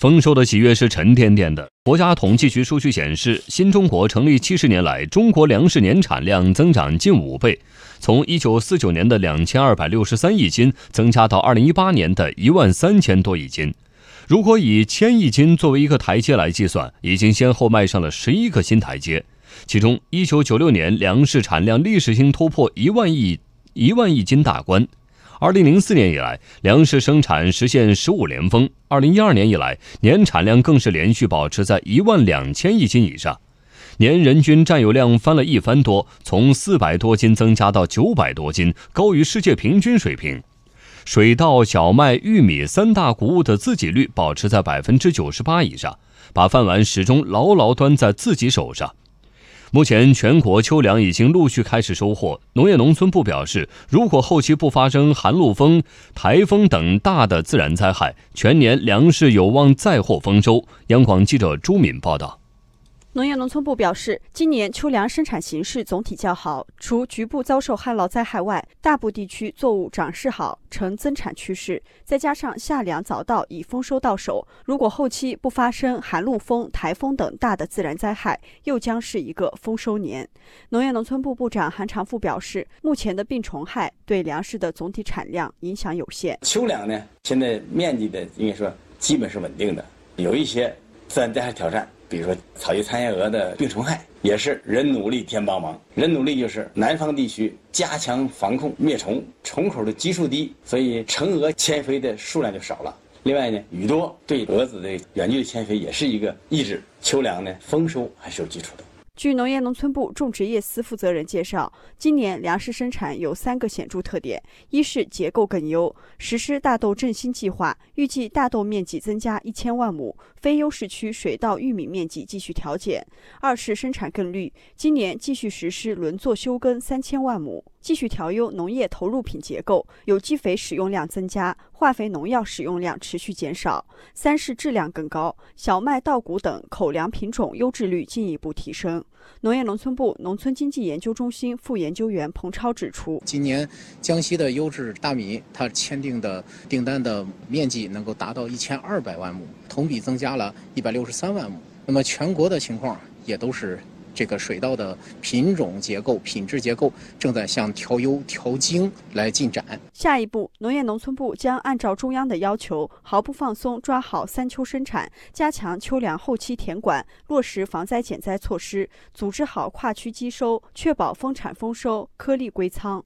丰收的喜悦是沉甸甸的。国家统计局数据显示，新中国成立七十年来，中国粮食年产量增长近五倍，从一九四九年的两千二百六十三亿斤增加到二零一八年的一万三千多亿斤。如果以千亿斤作为一个台阶来计算，已经先后迈上了十一个新台阶。其中，一九九六年粮食产量历史性突破一万亿一万亿斤大关。二零零四年以来，粮食生产实现十五连丰。二零一二年以来，年产量更是连续保持在一万两千亿斤以上，年人均占有量翻了一番多，从四百多斤增加到九百多斤，高于世界平均水平。水稻、小麦、玉米三大谷物的自给率保持在百分之九十八以上，把饭碗始终牢牢端在自己手上。目前，全国秋粮已经陆续开始收获。农业农村部表示，如果后期不发生寒露风、台风等大的自然灾害，全年粮食有望再获丰收。央广记者朱敏报道。农业农村部表示，今年秋粮生产形势总体较好，除局部遭受旱涝灾害外，大部地区作物长势好，呈增产趋势。再加上夏粮早稻，已丰收到手，如果后期不发生寒露风、台风等大的自然灾害，又将是一个丰收年。农业农村部部长韩长富表示，目前的病虫害对粮食的总体产量影响有限。秋粮呢，现在面积的应该说基本是稳定的，有一些自然灾害挑战。比如说草叶残叶蛾的病虫害，也是人努力天帮忙。人努力就是南方地区加强防控灭虫，虫口的基数低，所以成蛾迁飞的数量就少了。另外呢，雨多对蛾子的远距离迁飞也是一个抑制。秋粮呢丰收还是有基础的。据农业农村部种植业司负责人介绍，今年粮食生产有三个显著特点：一是结构更优，实施大豆振兴计划，预计大豆面积增加一千万亩；非优势区水稻、玉米面积继续调减；二是生产更绿，今年继续实施轮作休耕三千万亩。继续调优农业投入品结构，有机肥使用量增加，化肥农药使用量持续减少。三是质量更高，小麦、稻谷等口粮品种优质率进一步提升。农业农村部农村经济研究中心副研究员彭超指出，今年江西的优质大米，它签订的订单的面积能够达到一千二百万亩，同比增加了一百六十三万亩。那么全国的情况也都是。这个水稻的品种结构、品质结构正在向调优、调精来进展。下一步，农业农村部将按照中央的要求，毫不放松抓好三秋生产，加强秋粮后期田管，落实防灾减灾措施，组织好跨区机收，确保丰产丰收、颗粒归仓。